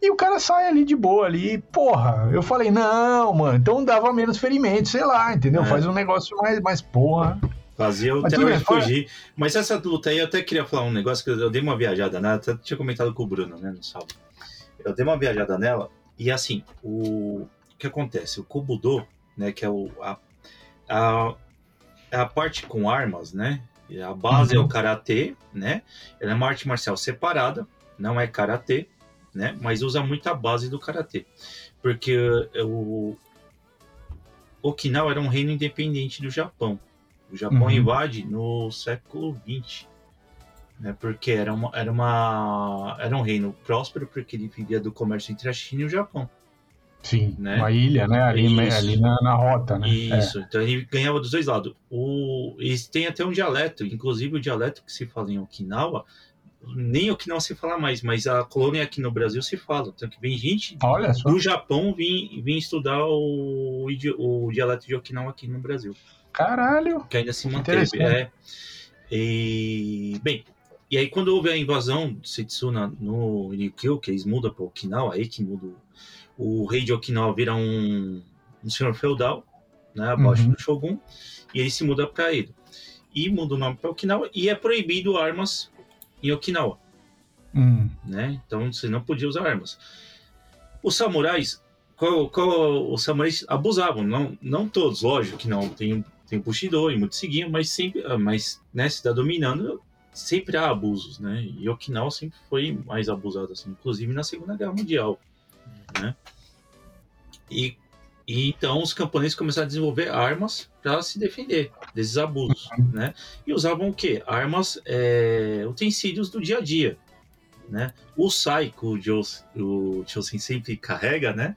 E o cara sai ali de boa ali, porra. Eu falei, não, mano, então dava menos ferimento, sei lá, entendeu? É. Faz um negócio mais, mais porra. Fazia o terror fugir. Mas essa luta aí, eu até queria falar um negócio que eu, dei uma viajada nela, até tinha comentado com o Bruno, né, no sábado. Eu dei uma viajada nela, e assim, o, o que acontece? O Kobudo, né, que é o, a, a, é a parte com armas, né, a base uhum. é o Karatê, né, ela é uma arte marcial separada, não é Karatê, né? Mas usa muito a base do karatê, porque o Okinawa era um reino independente do Japão. O Japão uhum. invade no século XX, né? Porque era uma, era uma era um reino próspero porque ele vivia do comércio entre a China e o Japão. Sim, né? uma ilha, né? Ali, ali na, na, rota, né? Isso, é. então ele ganhava dos dois lados. O, eles têm até um dialeto, inclusive o dialeto que se fala em Okinawa nem o que não se fala mais, mas a colônia aqui no Brasil se fala. Então que vem gente do Japão vir, vir estudar o, o dialeto de Okinawa aqui no Brasil. Caralho! Que ainda se manteve. É. E, bem, e aí quando houve a invasão de Setsuna no Ryukyu, que eles mudam para Okinawa, aí que muda o, rei de Okinawa vira um, um senhor feudal, né, abaixo uhum. do Shogun, e ele se muda para ele. E muda o nome para Okinawa, e é proibido armas em Okinawa. Hum. Né? Então você não podia usar armas. Os samurais, qual, qual, os samurais abusavam, não, não todos, lógico que não. Tem, tem Bushido e muito seguiam, mas sempre, ah, mas né, se está dominando, sempre há abusos, né? E Okinawa sempre foi mais abusado, assim, inclusive na Segunda Guerra Mundial, né? E e então os camponeses começaram a desenvolver armas para se defender desses abusos, né? E usavam o quê? Armas, é, utensílios do dia a dia, né? O sai que o Josen sempre carrega, né?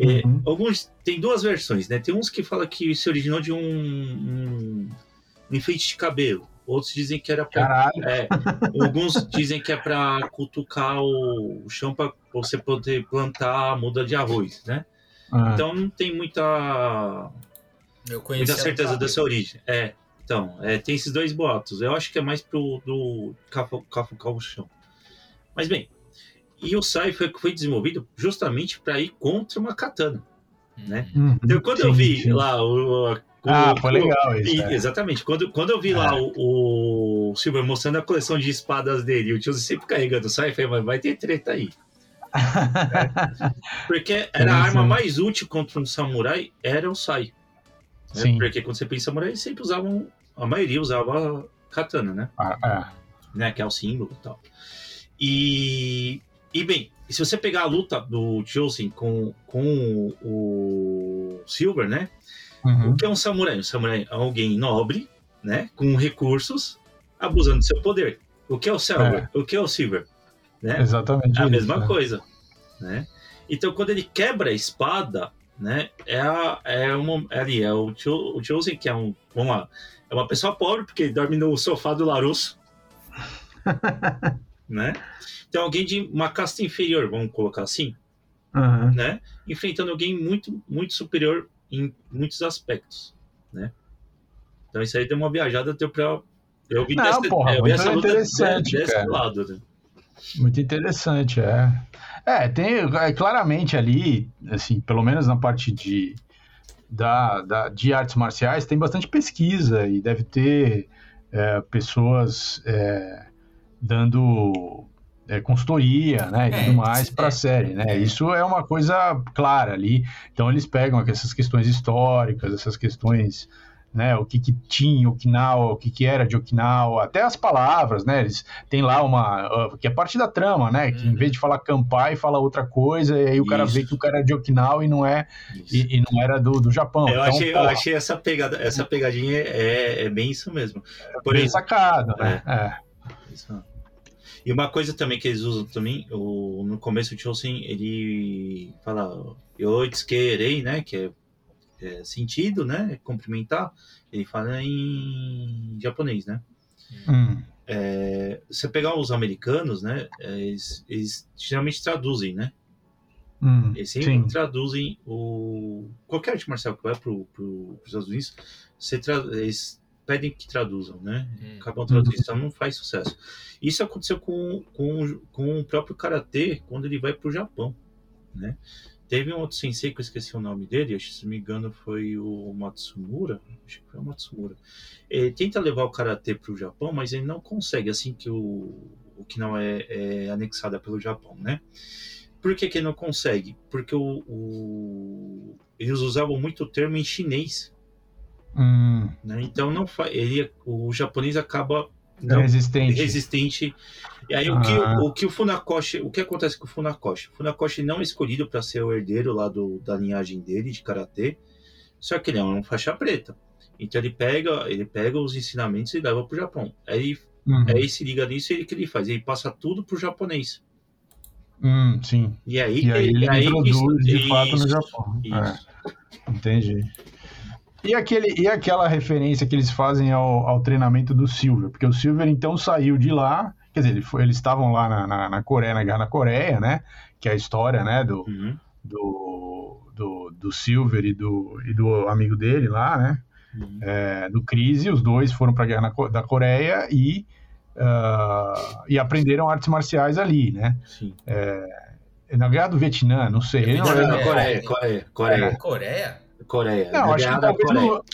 É, uhum. Alguns tem duas versões, né? Tem uns que falam que se originou de um, um, um enfeite de cabelo. Outros dizem que era para. É, alguns dizem que é para cutucar o, o chão para você poder plantar a muda de arroz, né? Ah. Então não tem muita, muita certeza dessa origem. É, então, é, tem esses dois boatos. Eu acho que é mais pro do cafucar o chão. Mas bem, e o Sai foi, foi desenvolvido justamente para ir contra uma katana. Né? Uhum, então, quando sim, eu vi sim. lá o, o, ah, foi legal isso. E, é. Exatamente. Quando, quando eu vi é. lá o, o Silver mostrando a coleção de espadas dele, o tio sempre carregando o Sai, eu falei, mas vai ter treta aí. É. Porque era a arma mais útil contra um samurai, era o sai. Né? Porque quando você pensa em samurai, sempre usavam, a maioria usava katana, né? Ah, é. né? Que é o símbolo e tal. E, e bem, se você pegar a luta do Josen com, com o Silver, né? Uhum. O que é um samurai? Um samurai é alguém nobre, né? Com recursos, abusando do seu poder. O que é o Silver? É. O que é o Silver? Né? Exatamente. É a isso, mesma né? coisa. Né? Então, quando ele quebra a espada, né? É, a, é, uma, é ali, é o, o Chosen, que é um. Vamos lá. É uma pessoa pobre, porque ele dorme no sofá do Larusso. né? Então, alguém de uma casta inferior, vamos colocar assim. Uhum. Né? Enfrentando alguém muito, muito superior em muitos aspectos. Né? Então, isso aí deu uma viajada, deu pra Eu vi Não, dessa, porra, eu vi essa luta interessante, desse cara. lado, né? Muito interessante, é. É, tem é, claramente ali, assim, pelo menos na parte de, da, da- de artes marciais, tem bastante pesquisa e deve ter é, pessoas é, dando é, consultoria, né, e É, tudo mais é. para a série, né? É. Isso é uma coisa clara ali. Então eles pegam essas questões históricas, essas questões né, o que que tinha Okinawa, o que que era de Okinawa, até as palavras, né, eles têm lá uma, uh, que é parte da trama, né, que em Uhum. vez de falar Kampai, fala outra coisa, e aí o cara vê Isso. que o cara é de Okinawa e não é, Isso. e, e não era do, do Japão. eu, Então, achei, eu achei essa pegada, essa pegadinha é, é bem isso mesmo. Por bem exemplo, sacado, né, é. Isso. E uma coisa também que eles usam também, o, no começo o Chosen, ele fala Yoitsukerei, né, que é, é sentido, né, cumprimentar, ele fala em japonês, né. Hum, É, você pegar os americanos, né, é, eles, eles geralmente traduzem, né, hum, eles sempre sim, traduzem o... Qualquer arte marcial que vai para os Estados Unidos, você tra... eles pedem que traduzam, né? Hum. Acabam traduzindo, então não faz sucesso. Isso aconteceu com, com, com o próprio Karatê quando ele vai para o Japão, né? Teve um outro sensei que eu esqueci o nome dele, se não me engano foi o Matsumura, acho que foi o Matsumura. Ele tenta levar o Karatê para o Japão, mas ele não consegue, assim que o, o que não é, é anexada pelo Japão, né? Por que, que ele não consegue? Porque o, o- eles usavam muito o termo em chinês, hum, né? Então não ele, o japonês acaba não resistente. resistente. E aí o que Ah. o que o Funakoshi, o que acontece com o Funakoshi? O Funakoshi não é escolhido para ser o herdeiro lá do, da linhagem dele de karatê, só que ele é um faixa preta. Então ele pega, ele pega os ensinamentos e leva pro Japão. Aí, Uhum, aí se liga nisso e o que ele faz? Ele passa tudo pro japonês. hum, sim, E aí, e aí ele aí introduz isso- de fato no isso, Japão. É. Entendi. E, aquele, e aquela referência que eles fazem ao, ao treinamento do Silver? Porque o Silver então saiu de lá, quer dizer, ele foi- eles estavam lá na, na, na Coreia, na guerra na Coreia, né? Que é a história, né, do, Uhum. do, do, do Silver e do, e do amigo dele lá, né? Uhum. É, do Crise, os dois foram para a guerra na da Coreia e, ah, e aprenderam artes marciais ali, né? Sim. Na guerra do Vietnã, não sei. ele Não, não- é, Coreia, é. Coreia, Coreia, Coreia? Coreia. Não, Na acho que talvez Coreia. no,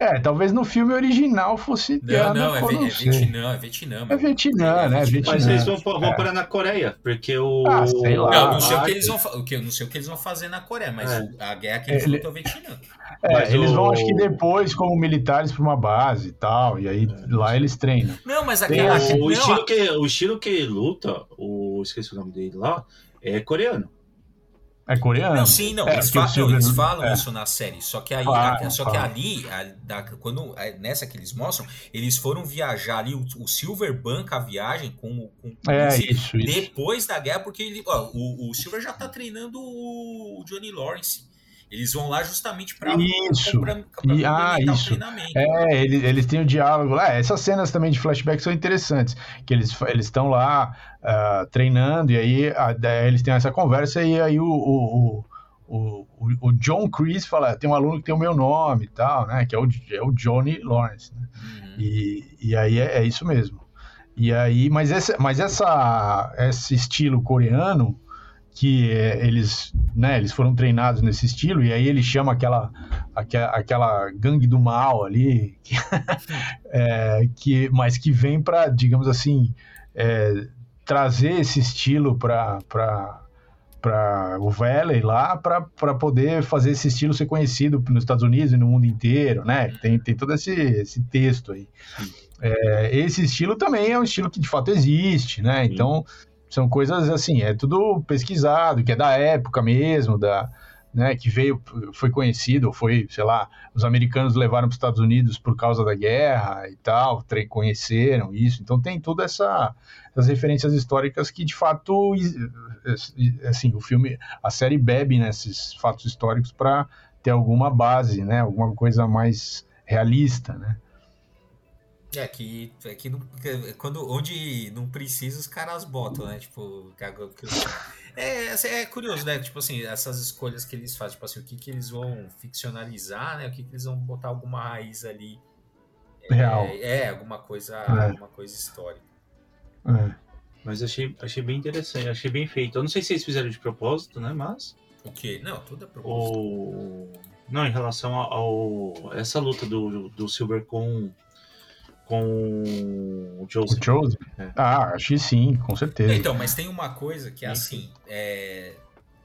é, talvez no filme original fosse Não, não, da é, é. Vietnã, é Vietnã. É. Vietnã, né? Vietnã. Mas eles vão, vão É. parar na Coreia, porque o. Ah, sei lá. Não, não sei o que eles vão o que eu não sei o que eles vão fazer na Coreia, mas É. a guerra que eles Ele- lutam é o Vietnã. É, Mas eles vão, o- acho que depois, como militares, para uma base e tal, e aí lá eles treinam. Não, mas a Tem guerra. o- O, estilo que, o estilo que luta, o, esqueci o nome dele lá, é coreano. É coreano? Não, sim, não. É, eles, fa- Silver- eles falam é. isso na série. Só que aí, a- só que ali, a- da- quando, a- nessa que eles mostram, eles foram viajar ali, o, o Silver banca a viagem com, o- com É, isso, isso. depois da guerra, porque ele, ó, o, o Silver já tá treinando o Johnny Lawrence. Eles vão lá justamente pra, Isso. pra, pra, E- ah, isso. É, eles, eles têm o diálogo lá. essas cenas também de flashback são interessantes. Que eles eles estão lá ah, treinando, e aí a- eles têm essa conversa, e aí o, o, o, o, o John Chris fala: tem um aluno que tem o meu nome e tal, né? Que é o, é o Johnny Lawrence. Né? Uhum. E, e aí é, é isso mesmo. E aí, mas, esse, mas essa, esse estilo coreano que é, eles, né, eles foram treinados nesse estilo e aí ele chama aquela aquela, aquela gangue do mal ali, que, é, que mas que vem para, digamos assim, é, trazer esse estilo para para o Valley lá para poder fazer esse estilo ser conhecido nos Estados Unidos e no mundo inteiro, né? Tem, tem todo esse, esse texto aí. É, esse estilo também é um estilo que de fato existe, né? Então são coisas assim, é tudo pesquisado, que é da época mesmo, da, né, que veio, foi conhecido, foi, sei lá, os americanos levaram para os Estados Unidos por causa da guerra e tal, conheceram isso, então tem toda essa essas referências históricas que de fato, assim, o filme, a série bebe nesses fatos históricos para ter alguma base, né, alguma coisa mais realista, né? É que, é que não- que- quando, onde não precisa, os caras botam, né? Tipo, que é, é curioso, né? Tipo assim, essas escolhas que eles fazem, tipo assim, o que, que eles vão ficcionalizar, né? O que, que eles vão botar alguma raiz ali real. É, é alguma coisa, é. alguma coisa histórica. É. Mas achei, achei bem interessante, achei bem feito. Eu não sei se eles fizeram de propósito, né? Mas. O quê? Não, tudo é propósito. O... Não, em relação ao, ao. essa luta do, do Silver com. Com o Joseph. O Joseph? É. Ah, acho que sim, com certeza. Então, mas tem uma coisa que é assim. É,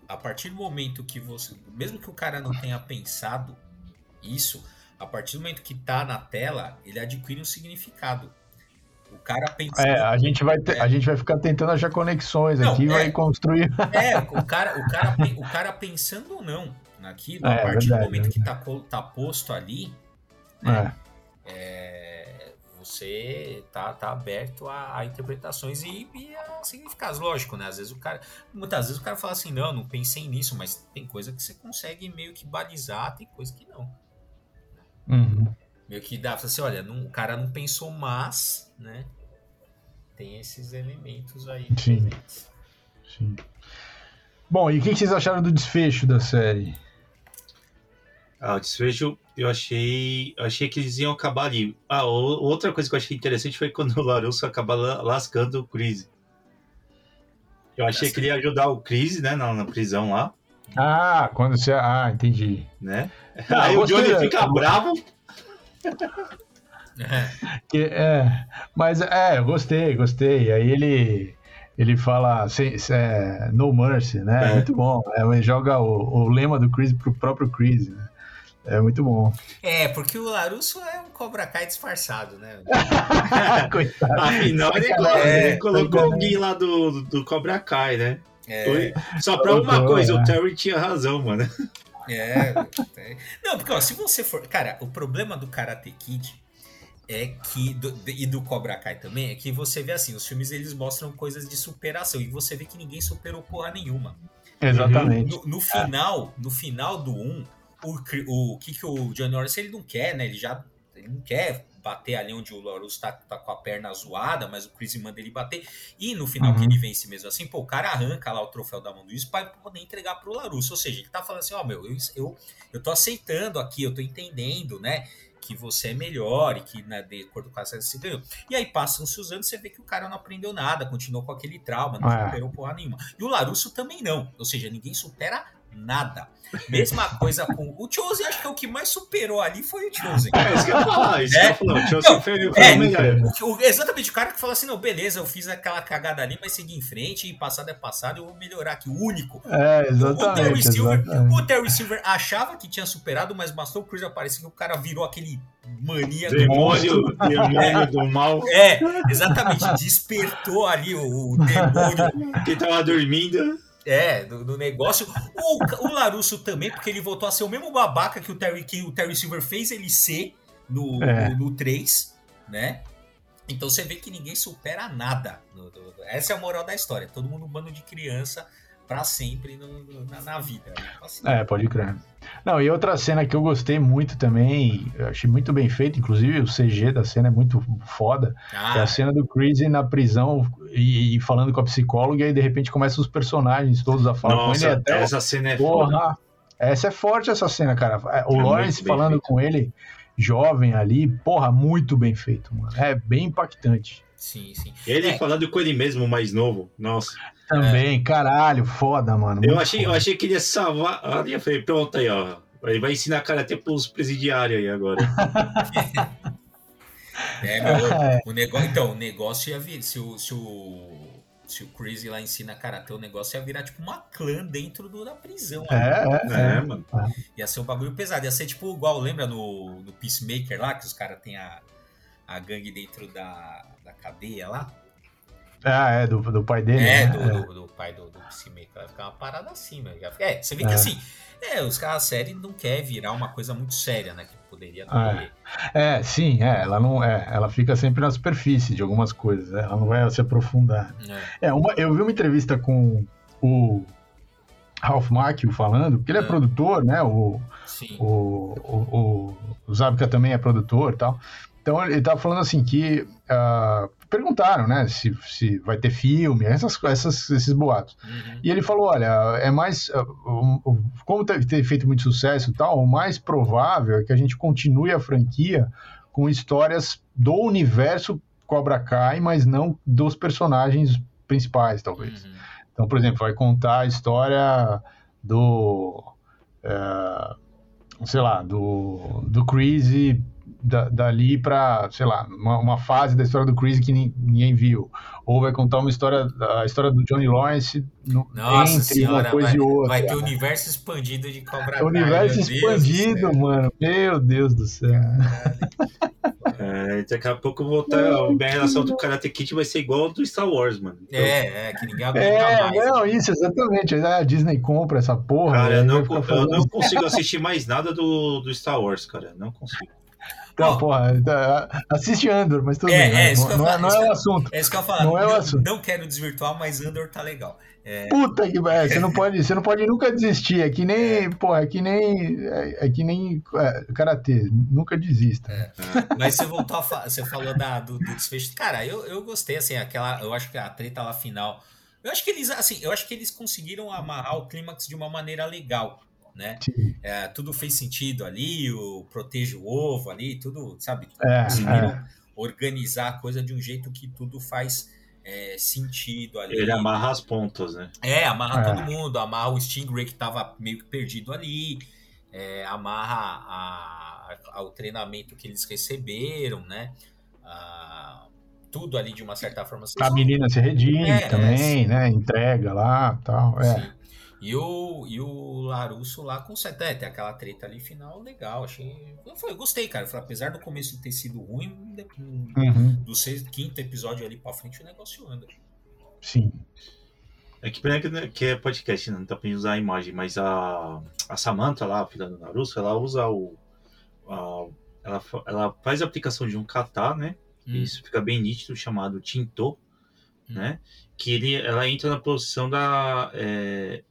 a partir do momento que você. Mesmo que o cara não tenha pensado isso, a partir do momento que tá na tela, ele adquire um significado. O cara pensa. É, a gente vai, ter, é. a gente vai ficar tentando achar conexões não, aqui e é, vai construir. É, o cara, o, cara, o cara pensando ou não naquilo, é, a partir verdade, do momento que tá, tá posto ali, né, é. Você tá, tá aberto a, a interpretações e, e, a significados. Lógico, né? Às vezes o cara. Muitas vezes o cara fala assim, não, não pensei nisso, mas tem coisa que você consegue meio que balizar, tem coisa que não. Uhum. Meio que dá pra assim, olha, não, o cara não pensou, mas, né? Tem esses elementos aí. Sim. Sim. Bom, e o que vocês acharam do desfecho da série? Ah, o desfecho eu achei. Eu achei que eles iam acabar ali. Ah, outra coisa que eu achei interessante foi quando o Larusso acaba lascando o Chris. Eu achei que ele ia ajudar o Chris, né, na, na prisão lá. Ah, quando você. Ah, entendi. Né? Ah, Aí o Johnny fica bravo. É. é, mas é, eu gostei, gostei. Aí ele ele fala sem, é, no mercy, né? É. Muito bom. É, ele joga o, o, lema do Chris pro próprio Chris, né? É muito bom. É, porque o Larusso é um Cobra Kai disfarçado, né? Coitado. Afinal, ele, é, ele colocou alguém lá do, do Cobra Kai, né? É. Só pra uma coisa, o Terry tinha razão, mano. É. Não, porque ó, se você for. Cara, o problema do Karate Kid é que. Do, e do Cobra Kai também, é que você vê assim, os filmes eles mostram coisas de superação. E você vê que ninguém superou porra nenhuma. Exatamente. No, no final, no final do 1, o, o que, que o Johnny Norris ele não quer, né? Ele já ele não quer bater ali onde o Larusso tá, tá, com a perna zoada, mas o Chris manda ele bater. E no final uhum. que ele vence mesmo assim, pô, o cara arranca lá o troféu da mão do Luiz para poder entregar pro Larusso. Ou seja, ele tá falando assim, ó, oh, meu, eu, eu, eu tô aceitando aqui, eu tô entendendo, né? Que você é melhor e que, né, de acordo com a você ganhou. E aí passam-se os anos, você vê que o cara não aprendeu nada, continuou com aquele trauma, não é. superou porra nenhuma. E o Larusso também não. Ou seja, ninguém supera nada. Mesma coisa com o Chosen, acho que é o que mais superou ali foi o Chosen. É isso que eu ia falar, isso é? que eu ia falar. O Chosen não, foi, foi é, o melhor. O, exatamente, o cara que fala assim: não, beleza, eu fiz aquela cagada ali, mas seguir em frente e passado é passado, eu vou melhorar aqui. O único. É, exatamente. O Terry, Silver, exatamente. O Terry Silver achava que tinha superado, mas bastou o Cruz aparecer que o cara virou aquele mania demônio, do demônio do mal. É, exatamente. Despertou ali o, o demônio. Que tava dormindo. É, do, do negócio. O, o Larusso também, porque ele voltou a ser o mesmo babaca que o Terry, que o Terry Silver fez ele ser no, é. no, no 3, né? Então você vê que ninguém supera nada. Essa é a moral da história. Todo mundo um bando de criança para sempre no, na, na, vida. Assim. É, pode crer. Não, e outra cena que eu gostei muito também, eu achei muito bem feito, inclusive o CG da cena é muito foda, ah. é a cena do Chris na prisão e, e, falando com a psicóloga, e aí de repente começam os personagens todos a falar Nossa, com ele. Até essa cena é porra, foda. Essa é forte, essa cena, cara. O é Lawrence falando feito. com ele, jovem ali, porra, muito bem feito, mano. É bem impactante. Sim, sim. Ele é. falando com ele mesmo, mais novo. Nossa. Também, é. caralho, foda, mano. Eu achei, foda. eu achei que ele ia salvar. Ah, eu falei, pronto aí, ó. Ele vai ensinar cara até pros presidiários aí agora. é, meu, é. o negócio. Então, o negócio ia vir. Se o, se o, se o Crazy lá ensina karatê, o negócio ia virar tipo uma clã dentro do, da prisão. É, é, é, é, mano. Ia ser um bagulho pesado. Ia ser tipo igual, lembra no, no Peacemaker lá, que os caras têm a, a gangue dentro da, da cadeia lá? Ah, é, do, do pai dele. É, né? do, é. Do, do, pai do, do Peacemaker. Vai ficar uma parada assim, meu. É, você vê que é. assim, é, os caras, a série não quer virar uma coisa muito séria, né? Que poderia ter. É. é, sim, é, ela não é, ela fica sempre na superfície de algumas coisas, né? ela não vai se aprofundar. É, é uma, eu vi uma entrevista com o Ralph Macchio falando, porque ele é, é. produtor, né? O, sim. o, o, o, o Zabka também é produtor e tal. Então ele estava falando assim que uh, perguntaram, né, se, se vai ter filme, essas, essas, esses boatos. Uhum. E ele falou, olha, é mais, uh, como ter feito muito sucesso e tal, o mais provável é que a gente continue a franquia com histórias do universo Cobra Kai, mas não dos personagens principais, talvez. Uhum. Então, por exemplo, vai contar a história do. É, sei lá, do, do Chris da, dali para, sei lá, uma, uma, fase da história do Chris que ninguém viu. Ou vai contar uma história, a história do Johnny Lawrence no, Nossa entre senhora, uma coisa vai, e outra. Vai ter o universo expandido de Cobra Kai. Universo expandido, mano. Meu Deus do céu. É, daqui a pouco voltar, a minha relação do Karate Kid vai ser igual ao do Star Wars, mano. Então, é, é, que ninguém aguenta é, mais. Não, isso, exatamente. A Disney compra essa porra. Cara, eu não, eu não consigo assistir mais nada do, do Star Wars, cara. Não consigo. Então, oh. porra, tá, assiste Andor, mas tudo é, bem. É, não, não, é, não é o assunto. É isso que eu falo. Não, é o assunto. não quero desvirtuar, mas Andor tá legal. É... Puta que é, você não pode, você não pode nunca desistir. É que nem, é. pô, é que nem, é, é que nem é, karatê, nunca desista. Mas você voltou a falar, você falou da, do, do, desfecho. Cara, eu, eu gostei assim, aquela, eu acho que a treta lá final, eu acho que eles assim, eu acho que eles conseguiram amarrar o clímax de uma maneira legal né? É, tudo fez sentido ali, o proteja o ovo ali, tudo, sabe? É, conseguiram é. organizar a coisa de um jeito que tudo faz é, sentido ali. Ele amarra as pontas, né? É, amarra todo mundo, amarra o Stingray que tava meio que perdido ali, é, amarra a, a, ao treinamento que eles receberam, né? A, tudo ali de uma certa forma. A menina se redime é, também, né? Entrega lá tal. É. Sim. E o, e o Larusso lá consegue. É, tem aquela treta ali final legal. Achei. Eu, foi, eu gostei, cara. Falei, apesar do começo ter sido ruim, uhum. do sexto, quinto episódio ali pra frente o negócio anda. Sim. É que, que é podcast, né? não tá pra usar a imagem, mas a, a Samantha lá, a filha do Naruto, ela usa o. A, ela, ela faz a aplicação de um kata, né? Hum. Isso fica bem nítido, chamado Tinto, hum. né? Que ele, ela entra na posição da. É,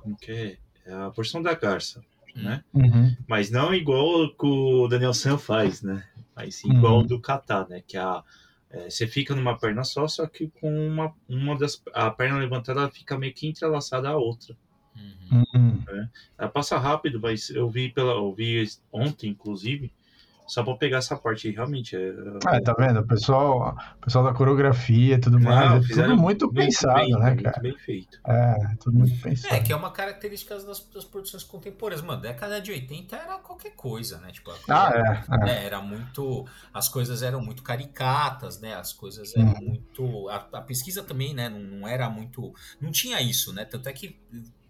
como que é? é a porção da garça, hum. né? Uhum. Mas não igual que o Daniel San faz, né? Mas sim igual uhum. do kata, né? Que a, é, você fica numa perna só, só que com uma, uma das a perna levantada fica meio que entrelaçada à outra. Uhum. Né? Ela passa rápido, mas eu vi pela, eu vi ontem, inclusive, só pra pegar essa parte aí, realmente. É, é tá vendo? O pessoal, o pessoal da coreografia e tudo mais, é tudo muito, muito pensado, bem, né, cara? Muito bem feito. É, tudo muito pensado. É, que é uma característica das, das produções contemporâneas. Mano, década de 80 era qualquer coisa, né? Tipo, ah, é, é. Né, Era muito. As coisas eram muito caricatas, né? As coisas eram hum. muito. A, a, pesquisa também, né? Não, não era muito. Não tinha isso, né? Tanto é que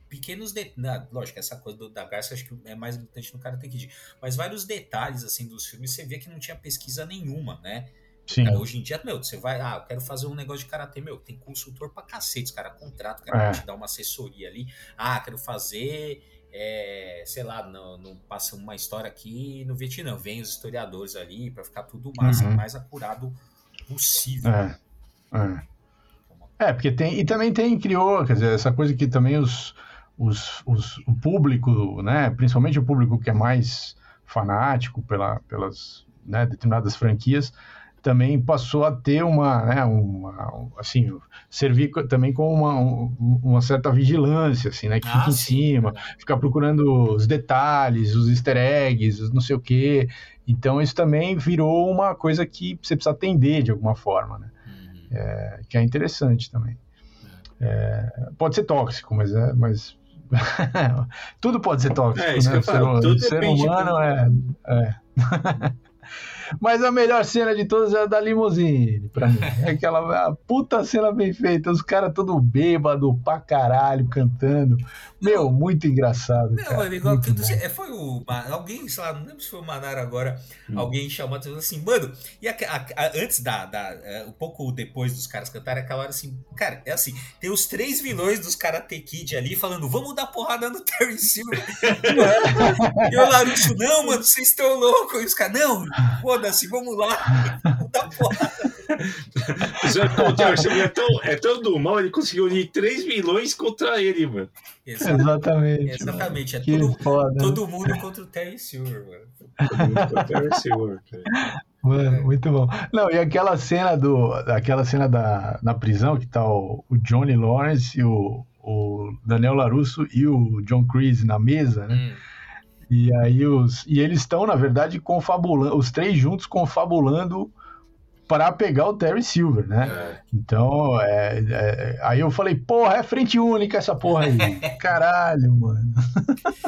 pequenos detalhes. Lógico, essa coisa do, da Garça acho que é mais importante no Karate Kid. Mas vários detalhes assim dos filmes você vê que não tinha pesquisa nenhuma, né? Sim. Cara, hoje em dia, meu, você vai, ah, eu quero fazer um negócio de karatê, meu, tem consultor pra cacete, os caras contratam, cara é. te dar uma assessoria ali. Ah, quero fazer, é, sei lá, não, não, passa uma história aqui no Vietnã. Vem os historiadores ali para ficar tudo mais, uhum. mais acurado possível. É. É. é, porque tem, e também tem, criou, quer dizer, essa coisa que também os, os, os, o público, né, principalmente o público que é mais fanático pela, pelas né, determinadas franquias, também passou a ter uma, né, uma assim, servir também com uma, uma certa vigilância, assim, né, que ah, fica em cima, ficar procurando os detalhes, os easter eggs, não sei o quê. Então isso também virou uma coisa que você precisa atender de alguma forma, né, uhum. é, que é interessante também. É, é pode ser tóxico, mas, é, mas tudo pode ser tóxico, é, né? Falo, ser, ser humano é. é. Mas a melhor cena de todas é a da limusine, pra mim. É aquela puta cena bem feita, os caras todo bêbado pra caralho, cantando. Meu, muito engraçado. Não, cara. igual que, é, foi o. Alguém, sei lá, não lembro se foi o Manara agora, hum. alguém chamou assim, mano, e a, a, a, antes da, da. É, um pouco depois dos caras cantarem, aquela hora assim, cara, é assim, tem os três vilões dos Karate Kid ali falando, vamos dar porrada no Terry Silver. e o Larusso, não, mano, vocês estão loucos. E os caras, não, foda-se, vamos lá, Terry Silver é tão, é tão do mal, ele conseguiu unir três vilões contra ele, mano. Exatamente. Exatamente. É todo, foda. todo mundo contra o Terry Silver, mano. Todo mundo contra o Terry Silver, Mano, muito bom. Não, e aquela cena do. Aquela cena da, na prisão que tá o, o Johnny Lawrence, o, o Daniel Larusso e o John Creese na mesa, né? Hum. E aí os. E eles estão, na verdade, confabulando, os três juntos confabulando para pegar o Terry Silver, né? É. Então, é, é, aí eu falei, porra, é frente única essa porra aí. Caralho, mano.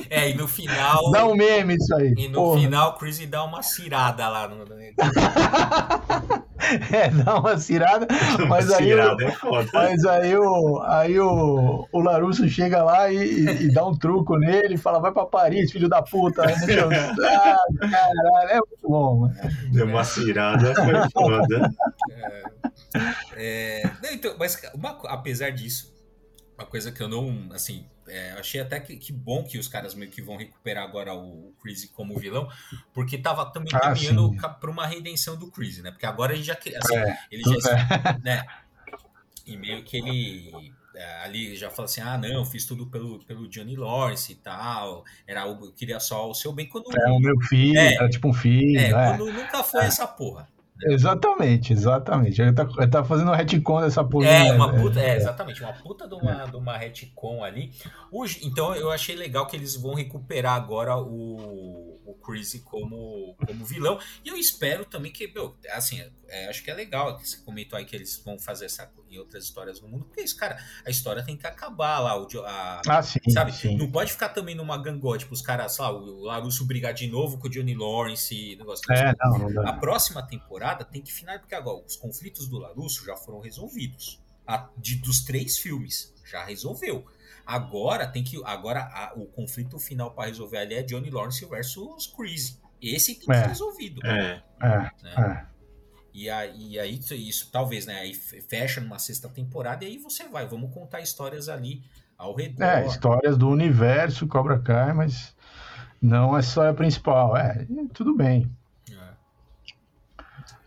É, e no final. Dá um meme isso aí. E no porra. final, o Chris dá uma cirada lá no. é, dá uma cirada, mas uma aí, cirada o, é foda. mas aí, o, aí o, o Larusso chega lá e, e, e, dá um truco nele e fala, vai pra Paris, filho da puta. Aí, ah, caralho, é muito bom, mano. Deu uma cirada, foi foda. É, é, então, mas uma, apesar disso, uma coisa que eu não, assim, é, achei até que, que, bom que os caras meio que vão recuperar agora o Chris como vilão, porque tava também ah, caminhando para uma redenção do Chris, né? Porque agora a gente já, assim, é, ele já, é. né? E meio que ele é, ali já fala assim, ah, não, eu fiz tudo pelo, pelo Johnny Lawrence e tal, era eu queria só o seu bem quando... É o meu filho, é, era tipo um filho, é, quando nunca foi essa porra. Exatamente, exatamente. Ele tá, ele tá fazendo um retcon dessa porra. É, uma puta, é, exatamente, uma puta de uma, de uma retcon ali. então eu achei legal que eles vão recuperar agora o, Chris como, como vilão. E eu espero também que, meu, assim, é, acho que é legal que você comentou aí que eles vão fazer essa em outras histórias no mundo, porque isso, cara, a história tem que acabar lá. O, a, ah, sim, sabe? Sim. Não pode ficar também numa gangote, tipo, os caras, lá, o Larusso brigar de novo com o Johnny Lawrence e negócio. É, não, não dá. A próxima temporada tem que finalizar, porque agora os conflitos do Larusso já foram resolvidos. A, de, dos três filmes, já resolveu. Agora tem que. Agora a, o conflito final para resolver ali é Johnny Lawrence versus Chris. Esse tem que é. ser resolvido. É, é, né? é. E aí, e aí, isso talvez, né? Aí fecha numa sexta temporada e aí você vai, vamos contar histórias ali ao redor. É, histórias do universo Cobra Kai, mas não a história principal. É, tudo bem.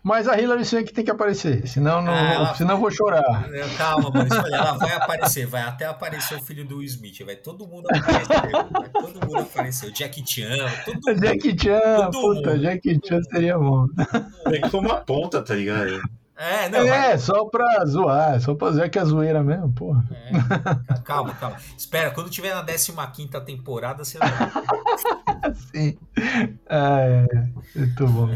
Mas a Hillary Swank tem que aparecer, senão, não, ah, ela, senão eu vou chorar. Calma, Maurício, ela vai aparecer, vai até aparecer o filho do Will Smith, vai todo mundo aparecer, vai todo mundo aparecer, o Jack Chan, todo mundo. Jack Chan, puta, mundo. Jack Chan seria bom. Tem que uma ponta, tá ligado? É, não, é vai... só pra zoar, só pra zoar que é zoeira mesmo, porra. É, calma, calma. Espera, quando tiver na 15 temporada, você vai. Sim. É, muito bom.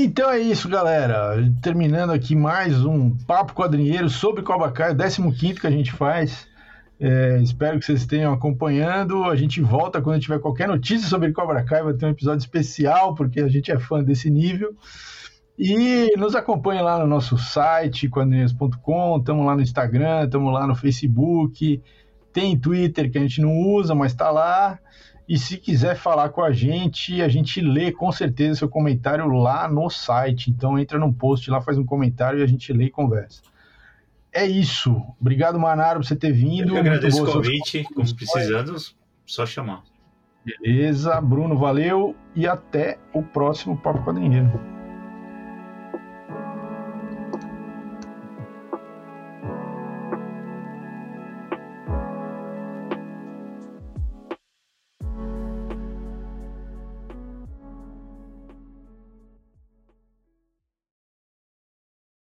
Então é isso, galera. Terminando aqui mais um Papo Quadrinheiro sobre Cobra Kai, 15 que a gente faz. É, espero que vocês estejam acompanhando. A gente volta quando tiver qualquer notícia sobre Cobra Kai. Vai ter um episódio especial, porque a gente é fã desse nível. E nos acompanhe lá no nosso site, quadrinheiros.com. Estamos lá no Instagram, estamos lá no Facebook. Tem Twitter que a gente não usa, mas está lá. E se quiser falar com a gente, a gente lê com certeza seu comentário lá no site. Então entra no post lá, faz um comentário e a gente lê e conversa. É isso. Obrigado, Manaro, por você ter vindo. Eu agradeço o convite. Como precisando, só chamar. Beleza, Bruno, valeu e até o próximo Papo Quadrinheiro.